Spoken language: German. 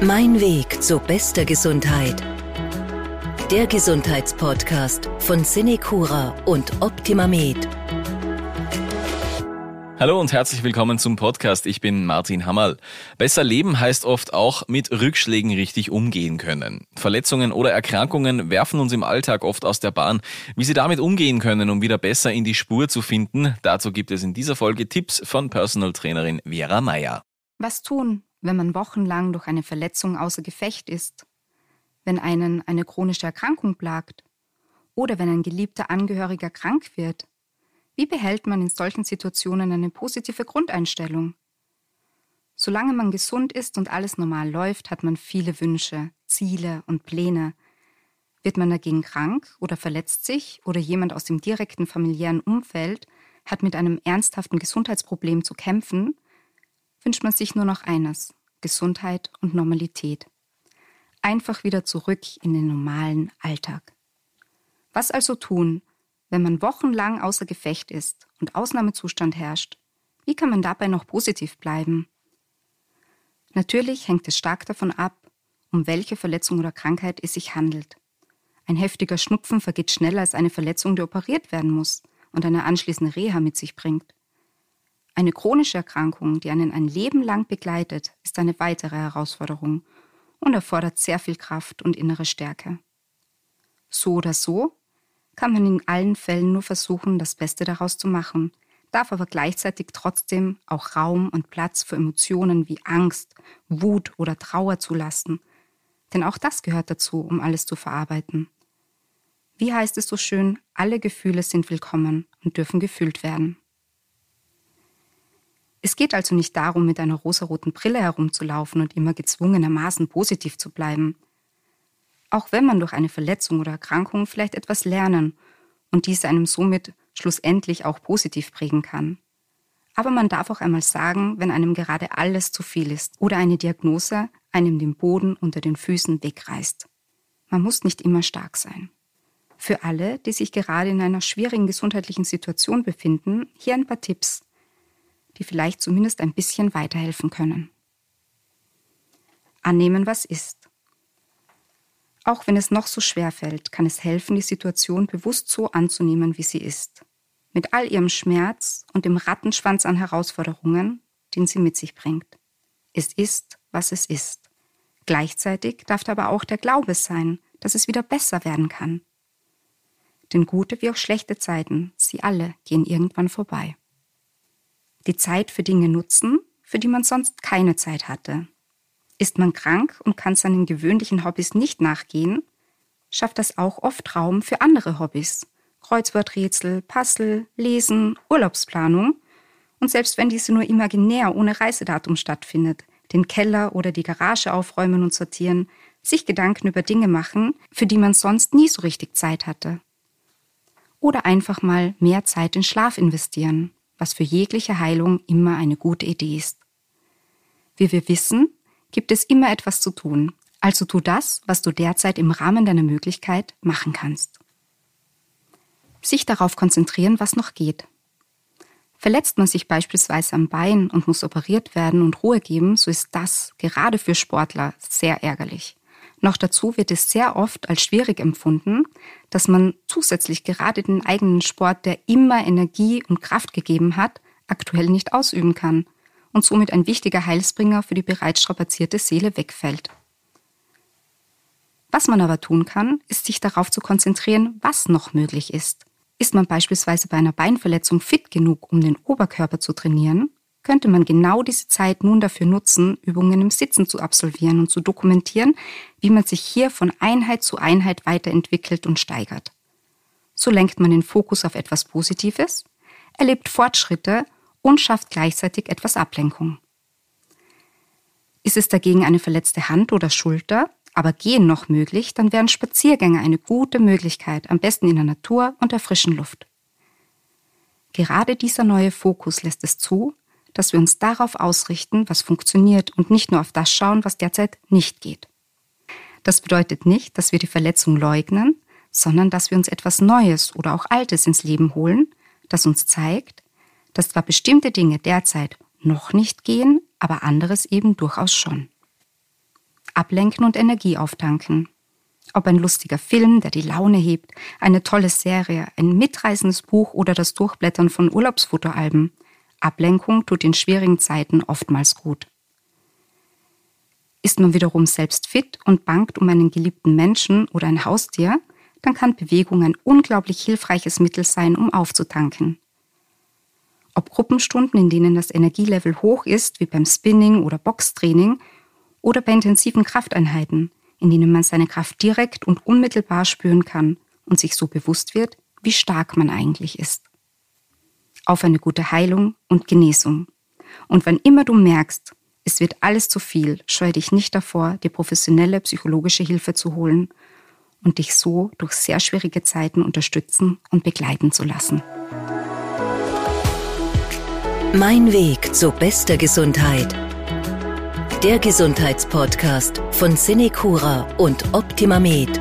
Mein Weg zu bester Gesundheit. Der Gesundheitspodcast von Cinecura und OptimaMed. Hallo und herzlich willkommen zum Podcast. Ich bin Martin Hammerl. Besser leben heißt oft auch mit Rückschlägen richtig umgehen können. Verletzungen oder Erkrankungen werfen uns im Alltag oft aus der Bahn. Wie Sie damit umgehen können, um wieder besser in die Spur zu finden, dazu gibt es in dieser Folge Tipps von Personal Trainerin Vera Meyer. Was tun, wenn man wochenlang durch eine Verletzung außer Gefecht ist, wenn einen eine chronische Erkrankung plagt oder wenn ein geliebter Angehöriger krank wird. Wie behält man in solchen Situationen eine positive Grundeinstellung? Solange man gesund ist und alles normal läuft, hat man viele Wünsche, Ziele und Pläne. Wird man dagegen krank oder verletzt sich oder jemand aus dem direkten familiären Umfeld hat mit einem ernsthaften Gesundheitsproblem zu kämpfen, wünscht man sich nur noch eines, Gesundheit und Normalität. Einfach wieder zurück in den normalen Alltag. Was also tun, wenn man wochenlang außer Gefecht ist und Ausnahmezustand herrscht? Wie kann man dabei noch positiv bleiben? Natürlich hängt es stark davon ab, um welche Verletzung oder Krankheit es sich handelt. Ein heftiger Schnupfen vergeht schneller als eine Verletzung, die operiert werden muss und eine anschließende Reha mit sich bringt. Eine chronische Erkrankung, die einen ein Leben lang begleitet, ist eine weitere Herausforderung und erfordert sehr viel Kraft und innere Stärke. So oder so kann man in allen Fällen nur versuchen, das Beste daraus zu machen, darf aber gleichzeitig trotzdem auch Raum und Platz für Emotionen wie Angst, Wut oder Trauer zulassen. Denn auch das gehört dazu, um alles zu verarbeiten. Wie heißt es so schön, alle Gefühle sind willkommen und dürfen gefühlt werden. Es geht also nicht darum, mit einer rosaroten Brille herumzulaufen und immer gezwungenermaßen positiv zu bleiben. Auch wenn man durch eine Verletzung oder Erkrankung vielleicht etwas lernen und diese einem somit schlussendlich auch positiv prägen kann. Aber man darf auch einmal sagen, wenn einem gerade alles zu viel ist oder eine Diagnose einem den Boden unter den Füßen wegreißt. Man muss nicht immer stark sein. Für alle, die sich gerade in einer schwierigen gesundheitlichen Situation befinden, hier ein paar Tipps, die vielleicht zumindest ein bisschen weiterhelfen können. Annehmen, was ist. Auch wenn es noch so schwer fällt, kann es helfen, die Situation bewusst so anzunehmen, wie sie ist. Mit all ihrem Schmerz und dem Rattenschwanz an Herausforderungen, den sie mit sich bringt. Es ist, was es ist. Gleichzeitig darf aber auch der Glaube sein, dass es wieder besser werden kann. Denn gute wie auch schlechte Zeiten, sie alle gehen irgendwann vorbei die Zeit für Dinge nutzen, für die man sonst keine Zeit hatte. Ist man krank und kann seinen gewöhnlichen Hobbys nicht nachgehen, schafft das auch oft Raum für andere Hobbys. Kreuzworträtsel, Puzzle, Lesen, Urlaubsplanung. Und selbst wenn diese nur imaginär ohne Reisedatum stattfindet, den Keller oder die Garage aufräumen und sortieren, sich Gedanken über Dinge machen, für die man sonst nie so richtig Zeit hatte. Oder einfach mal mehr Zeit in Schlaf investieren was für jegliche Heilung immer eine gute Idee ist. Wie wir wissen, gibt es immer etwas zu tun, also tu das, was du derzeit im Rahmen deiner Möglichkeit machen kannst. Sich darauf konzentrieren, was noch geht. Verletzt man sich beispielsweise am Bein und muss operiert werden und Ruhe geben, so ist das gerade für Sportler sehr ärgerlich. Noch dazu wird es sehr oft als schwierig empfunden, dass man zusätzlich gerade den eigenen Sport, der immer Energie und Kraft gegeben hat, aktuell nicht ausüben kann und somit ein wichtiger Heilsbringer für die bereits strapazierte Seele wegfällt. Was man aber tun kann, ist sich darauf zu konzentrieren, was noch möglich ist. Ist man beispielsweise bei einer Beinverletzung fit genug, um den Oberkörper zu trainieren, könnte man genau diese Zeit nun dafür nutzen, Übungen im Sitzen zu absolvieren und zu dokumentieren, wie man sich hier von Einheit zu Einheit weiterentwickelt und steigert. So lenkt man den Fokus auf etwas Positives, erlebt Fortschritte und schafft gleichzeitig etwas Ablenkung. Ist es dagegen eine verletzte Hand oder Schulter, aber Gehen noch möglich, dann wären Spaziergänge eine gute Möglichkeit, am besten in der Natur und der frischen Luft. Gerade dieser neue Fokus lässt es zu, dass wir uns darauf ausrichten, was funktioniert und nicht nur auf das schauen, was derzeit nicht geht. Das bedeutet nicht, dass wir die Verletzung leugnen, sondern dass wir uns etwas Neues oder auch Altes ins Leben holen, das uns zeigt, dass zwar bestimmte Dinge derzeit noch nicht gehen, aber anderes eben durchaus schon. ablenken und Energie auftanken. Ob ein lustiger Film, der die Laune hebt, eine tolle Serie, ein mitreißendes Buch oder das Durchblättern von Urlaubsfotoalben. Ablenkung tut in schwierigen Zeiten oftmals gut. Ist man wiederum selbst fit und bangt um einen geliebten Menschen oder ein Haustier, dann kann Bewegung ein unglaublich hilfreiches Mittel sein, um aufzutanken. Ob Gruppenstunden, in denen das Energielevel hoch ist, wie beim Spinning oder Boxtraining, oder bei intensiven Krafteinheiten, in denen man seine Kraft direkt und unmittelbar spüren kann und sich so bewusst wird, wie stark man eigentlich ist. Auf eine gute Heilung und Genesung. Und wann immer du merkst, es wird alles zu viel, scheue dich nicht davor, dir professionelle psychologische Hilfe zu holen und dich so durch sehr schwierige Zeiten unterstützen und begleiten zu lassen. Mein Weg zur bester Gesundheit der Gesundheitspodcast von Cinecura und Optimamed.